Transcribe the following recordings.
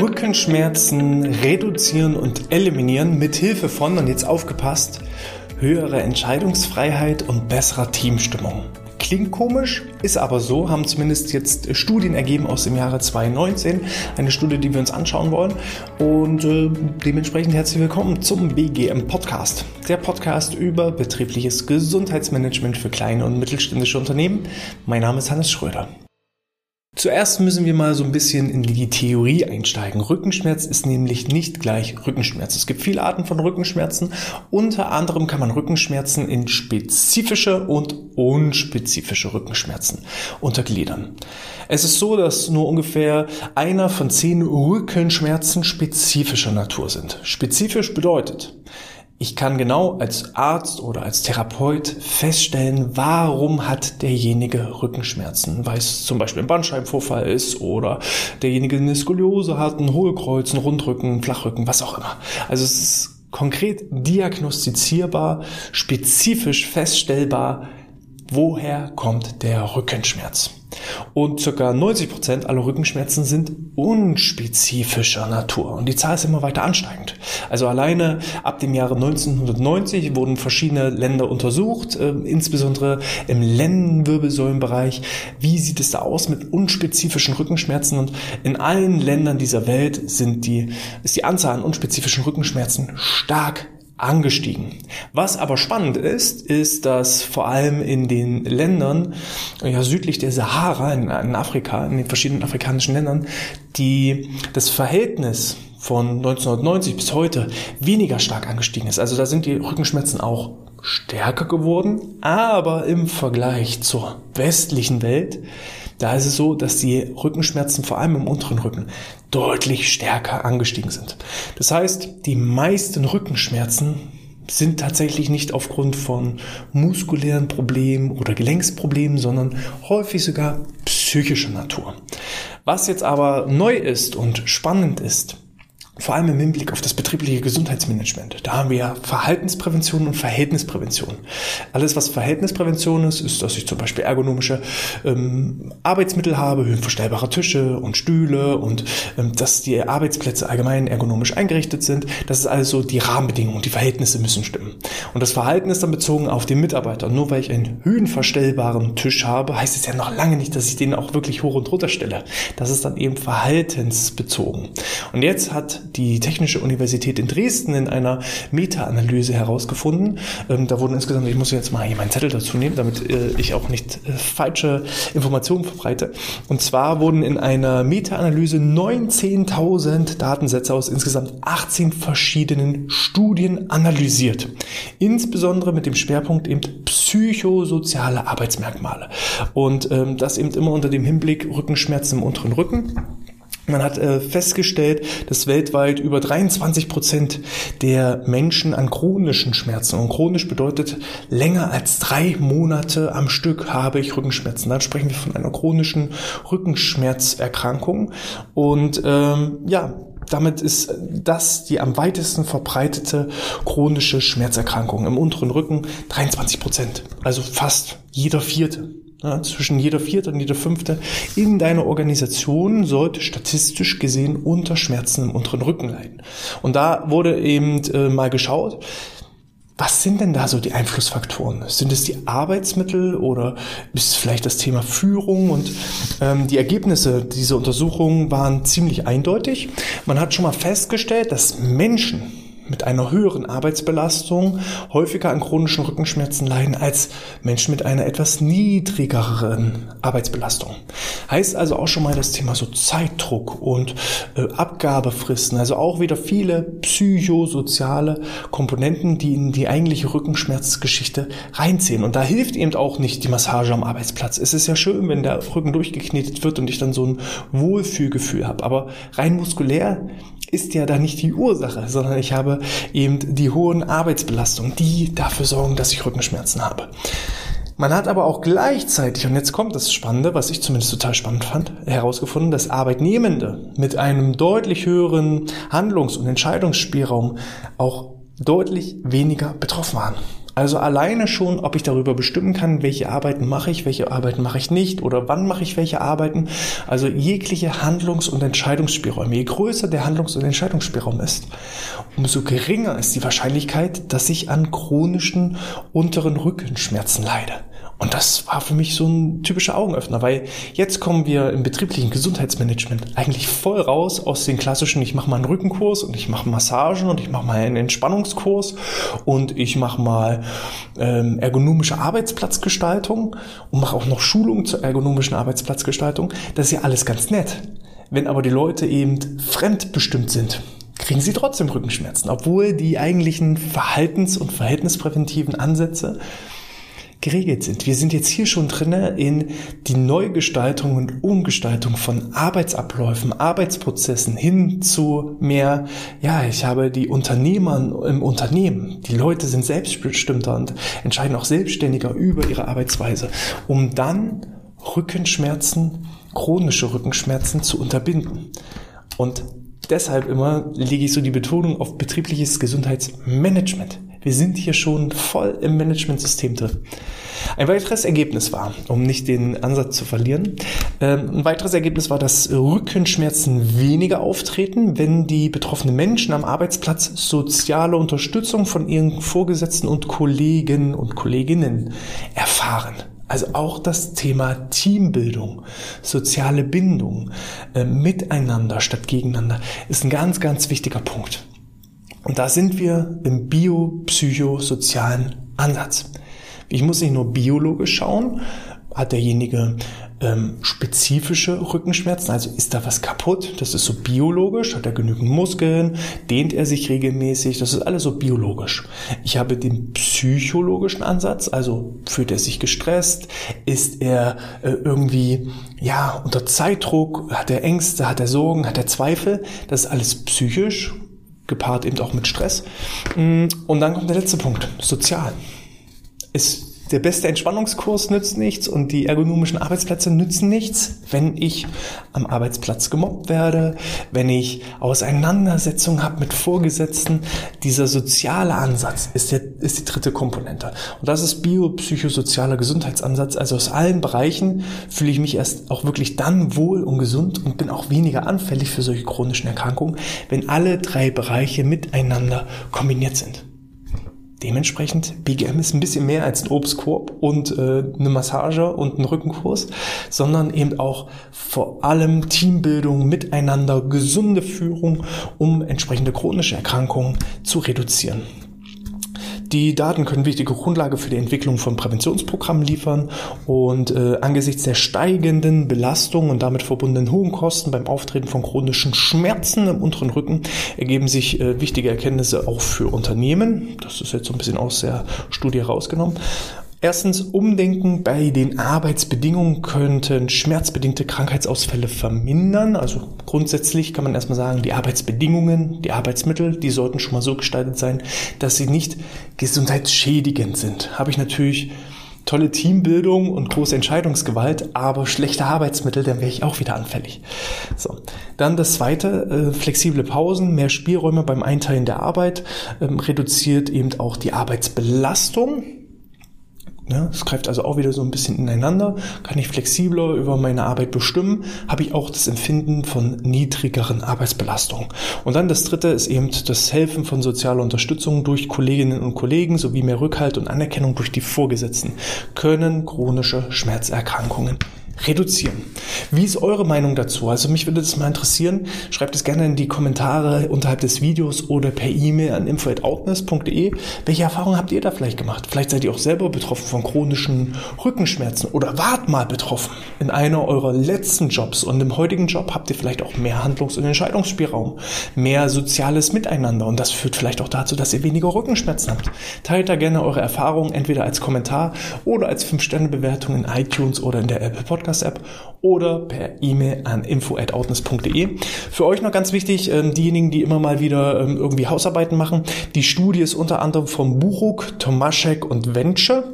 Rückenschmerzen reduzieren und eliminieren mit Hilfe von, und jetzt aufgepasst, höherer Entscheidungsfreiheit und besserer Teamstimmung. Klingt komisch, ist aber so, haben zumindest jetzt Studien ergeben aus dem Jahre 2019, eine Studie, die wir uns anschauen wollen. Und äh, dementsprechend herzlich willkommen zum BGM Podcast, der Podcast über betriebliches Gesundheitsmanagement für kleine und mittelständische Unternehmen. Mein Name ist Hannes Schröder. Zuerst müssen wir mal so ein bisschen in die Theorie einsteigen. Rückenschmerz ist nämlich nicht gleich Rückenschmerz. Es gibt viele Arten von Rückenschmerzen. Unter anderem kann man Rückenschmerzen in spezifische und unspezifische Rückenschmerzen untergliedern. Es ist so, dass nur ungefähr einer von zehn Rückenschmerzen spezifischer Natur sind. Spezifisch bedeutet, ich kann genau als Arzt oder als Therapeut feststellen, warum hat derjenige Rückenschmerzen, weil es zum Beispiel ein Bandscheibenvorfall ist oder derjenige eine Skoliose hat, ein Hohlkreuz, ein Rundrücken, ein Flachrücken, was auch immer. Also es ist konkret diagnostizierbar, spezifisch feststellbar, woher kommt der Rückenschmerz. Und ca. 90% aller Rückenschmerzen sind unspezifischer Natur. Und die Zahl ist immer weiter ansteigend. Also alleine ab dem Jahre 1990 wurden verschiedene Länder untersucht, äh, insbesondere im Lendenwirbelsäulenbereich. Wie sieht es da aus mit unspezifischen Rückenschmerzen? Und in allen Ländern dieser Welt sind die, ist die Anzahl an unspezifischen Rückenschmerzen stark angestiegen. Was aber spannend ist, ist, dass vor allem in den Ländern ja, südlich der Sahara, in, in Afrika, in den verschiedenen afrikanischen Ländern, die, das Verhältnis von 1990 bis heute weniger stark angestiegen ist. Also da sind die Rückenschmerzen auch stärker geworden, aber im Vergleich zur westlichen Welt da ist es so, dass die Rückenschmerzen vor allem im unteren Rücken deutlich stärker angestiegen sind. Das heißt, die meisten Rückenschmerzen sind tatsächlich nicht aufgrund von muskulären Problemen oder Gelenksproblemen, sondern häufig sogar psychischer Natur. Was jetzt aber neu ist und spannend ist, vor allem im Hinblick auf das betriebliche Gesundheitsmanagement. Da haben wir ja Verhaltensprävention und Verhältnisprävention. Alles, was Verhältnisprävention ist, ist, dass ich zum Beispiel ergonomische ähm, Arbeitsmittel habe, höhenverstellbare Tische und Stühle und ähm, dass die Arbeitsplätze allgemein ergonomisch eingerichtet sind. Das ist also die Rahmenbedingungen, die Verhältnisse müssen stimmen. Und das Verhalten ist dann bezogen auf den Mitarbeiter. Nur weil ich einen höhenverstellbaren Tisch habe, heißt es ja noch lange nicht, dass ich den auch wirklich hoch und runter stelle. Das ist dann eben verhaltensbezogen. Und jetzt hat die Technische Universität in Dresden in einer Meta-Analyse herausgefunden. Ähm, da wurden insgesamt, ich muss jetzt mal hier meinen Zettel dazu nehmen, damit äh, ich auch nicht äh, falsche Informationen verbreite. Und zwar wurden in einer Meta-Analyse 19.000 Datensätze aus insgesamt 18 verschiedenen Studien analysiert. Insbesondere mit dem Schwerpunkt eben psychosoziale Arbeitsmerkmale. Und ähm, das eben immer unter dem Hinblick Rückenschmerzen im unteren Rücken man hat äh, festgestellt, dass weltweit über 23 Prozent der Menschen an chronischen Schmerzen, und chronisch bedeutet länger als drei Monate am Stück habe ich Rückenschmerzen. Dann sprechen wir von einer chronischen Rückenschmerzerkrankung. Und ähm, ja, damit ist das die am weitesten verbreitete chronische Schmerzerkrankung im unteren Rücken 23 Prozent. Also fast jeder vierte ja, zwischen jeder vierte und jeder fünfte in deiner Organisation sollte statistisch gesehen unter Schmerzen im unteren Rücken leiden. Und da wurde eben äh, mal geschaut, was sind denn da so die Einflussfaktoren? Sind es die Arbeitsmittel oder ist es vielleicht das Thema Führung? Und ähm, die Ergebnisse dieser Untersuchung waren ziemlich eindeutig. Man hat schon mal festgestellt, dass Menschen, mit einer höheren Arbeitsbelastung häufiger an chronischen Rückenschmerzen leiden als Menschen mit einer etwas niedrigeren Arbeitsbelastung. Heißt also auch schon mal das Thema so Zeitdruck und äh, Abgabefristen, also auch wieder viele psychosoziale Komponenten, die in die eigentliche Rückenschmerzgeschichte reinziehen. Und da hilft eben auch nicht die Massage am Arbeitsplatz. Es ist ja schön, wenn der Rücken durchgeknetet wird und ich dann so ein Wohlfühlgefühl habe. Aber rein muskulär ist ja da nicht die Ursache, sondern ich habe eben die hohen Arbeitsbelastungen, die dafür sorgen, dass ich Rückenschmerzen habe. Man hat aber auch gleichzeitig, und jetzt kommt das Spannende, was ich zumindest total spannend fand, herausgefunden, dass Arbeitnehmende mit einem deutlich höheren Handlungs- und Entscheidungsspielraum auch deutlich weniger betroffen waren. Also alleine schon, ob ich darüber bestimmen kann, welche Arbeiten mache ich, welche Arbeiten mache ich nicht oder wann mache ich welche Arbeiten. Also jegliche Handlungs- und Entscheidungsspielräume. Je größer der Handlungs- und Entscheidungsspielraum ist, umso geringer ist die Wahrscheinlichkeit, dass ich an chronischen unteren Rückenschmerzen leide. Und das war für mich so ein typischer Augenöffner, weil jetzt kommen wir im betrieblichen Gesundheitsmanagement eigentlich voll raus aus den klassischen, ich mache mal einen Rückenkurs und ich mache Massagen und ich mache mal einen Entspannungskurs und ich mache mal ähm, ergonomische Arbeitsplatzgestaltung und mache auch noch Schulungen zur ergonomischen Arbeitsplatzgestaltung. Das ist ja alles ganz nett. Wenn aber die Leute eben fremdbestimmt sind, kriegen sie trotzdem Rückenschmerzen, obwohl die eigentlichen Verhaltens- und verhältnispräventiven Ansätze geregelt sind. Wir sind jetzt hier schon drinne in die Neugestaltung und Umgestaltung von Arbeitsabläufen, Arbeitsprozessen hin zu mehr, ja, ich habe die Unternehmer im Unternehmen. Die Leute sind selbstbestimmter und entscheiden auch selbstständiger über ihre Arbeitsweise, um dann Rückenschmerzen, chronische Rückenschmerzen zu unterbinden. Und deshalb immer lege ich so die Betonung auf betriebliches Gesundheitsmanagement. Wir sind hier schon voll im Managementsystem drin. Ein weiteres Ergebnis war, um nicht den Ansatz zu verlieren, ähm, ein weiteres Ergebnis war, dass Rückenschmerzen weniger auftreten, wenn die betroffenen Menschen am Arbeitsplatz soziale Unterstützung von ihren Vorgesetzten und Kollegen und Kolleginnen erfahren. Also auch das Thema Teambildung, soziale Bindung, äh, miteinander statt gegeneinander ist ein ganz, ganz wichtiger Punkt. Und da sind wir im biopsychosozialen Ansatz. Ich muss nicht nur biologisch schauen, hat derjenige ähm, spezifische Rückenschmerzen, also ist da was kaputt, das ist so biologisch, hat er genügend Muskeln, dehnt er sich regelmäßig, das ist alles so biologisch. Ich habe den psychologischen Ansatz, also fühlt er sich gestresst, ist er äh, irgendwie ja unter Zeitdruck, hat er Ängste, hat er Sorgen, hat er Zweifel, das ist alles psychisch gepaart eben auch mit Stress. Mm, und dann kommt der letzte Punkt, sozial. Ist der beste Entspannungskurs nützt nichts und die ergonomischen Arbeitsplätze nützen nichts, wenn ich am Arbeitsplatz gemobbt werde, wenn ich Auseinandersetzungen habe mit Vorgesetzten. Dieser soziale Ansatz ist, der, ist die dritte Komponente. Und das ist biopsychosozialer Gesundheitsansatz. Also aus allen Bereichen fühle ich mich erst auch wirklich dann wohl und gesund und bin auch weniger anfällig für solche chronischen Erkrankungen, wenn alle drei Bereiche miteinander kombiniert sind. Dementsprechend, BGM ist ein bisschen mehr als ein Obstkorb und äh, eine Massage und ein Rückenkurs, sondern eben auch vor allem Teambildung, Miteinander, gesunde Führung, um entsprechende chronische Erkrankungen zu reduzieren. Die Daten können wichtige Grundlage für die Entwicklung von Präventionsprogrammen liefern und äh, angesichts der steigenden Belastung und damit verbundenen hohen Kosten beim Auftreten von chronischen Schmerzen im unteren Rücken ergeben sich äh, wichtige Erkenntnisse auch für Unternehmen. Das ist jetzt so ein bisschen aus der Studie rausgenommen. Erstens, Umdenken bei den Arbeitsbedingungen könnten schmerzbedingte Krankheitsausfälle vermindern. Also grundsätzlich kann man erstmal sagen, die Arbeitsbedingungen, die Arbeitsmittel, die sollten schon mal so gestaltet sein, dass sie nicht gesundheitsschädigend sind. Habe ich natürlich tolle Teambildung und große Entscheidungsgewalt, aber schlechte Arbeitsmittel, dann wäre ich auch wieder anfällig. So. Dann das zweite, äh, flexible Pausen, mehr Spielräume beim Einteilen der Arbeit, ähm, reduziert eben auch die Arbeitsbelastung. Ja, es greift also auch wieder so ein bisschen ineinander. Kann ich flexibler über meine Arbeit bestimmen, habe ich auch das Empfinden von niedrigeren Arbeitsbelastungen. Und dann das dritte ist eben das Helfen von sozialer Unterstützung durch Kolleginnen und Kollegen sowie mehr Rückhalt und Anerkennung durch die Vorgesetzten können chronische Schmerzerkrankungen reduzieren. Wie ist eure Meinung dazu? Also mich würde das mal interessieren. Schreibt es gerne in die Kommentare unterhalb des Videos oder per E-Mail an info.outness.de. Welche Erfahrungen habt ihr da vielleicht gemacht? Vielleicht seid ihr auch selber betroffen von chronischen Rückenschmerzen oder wart mal betroffen in einer eurer letzten Jobs und im heutigen Job habt ihr vielleicht auch mehr Handlungs- und Entscheidungsspielraum, mehr soziales Miteinander und das führt vielleicht auch dazu, dass ihr weniger Rückenschmerzen habt. Teilt da gerne eure Erfahrungen entweder als Kommentar oder als 5-Sterne-Bewertung in iTunes oder in der Apple Podcast Podcast-App oder per E-Mail an info.outness.de. Für euch noch ganz wichtig, ähm, diejenigen, die immer mal wieder ähm, irgendwie Hausarbeiten machen, die Studie ist unter anderem von Buchuk, Tomaschek und Venture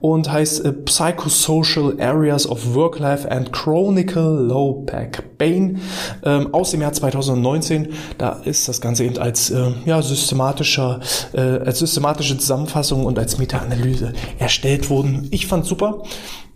und heißt äh, Psychosocial Areas of Work-Life and Chronicle Low Back Pain ähm, aus dem Jahr 2019. Da ist das Ganze eben als äh, ja, systematischer, äh, als systematische Zusammenfassung und als Meta-Analyse erstellt worden. Ich fand super.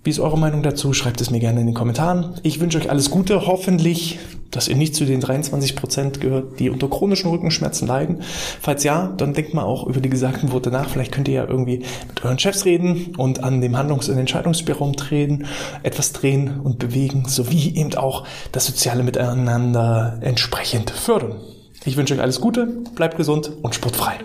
Wie ist eure Meinung dazu? Schreibt es mir gerne in den Kommentaren. Ich wünsche euch alles Gute. Hoffentlich, dass ihr nicht zu den 23 Prozent gehört, die unter chronischen Rückenschmerzen leiden. Falls ja, dann denkt mal auch über die gesagten Worte nach. Vielleicht könnt ihr ja irgendwie mit euren Chefs reden und an dem Handlungs- und Entscheidungsspielraum drehen, etwas drehen und bewegen, sowie eben auch das soziale Miteinander entsprechend fördern. Ich wünsche euch alles Gute, bleibt gesund und sportfrei.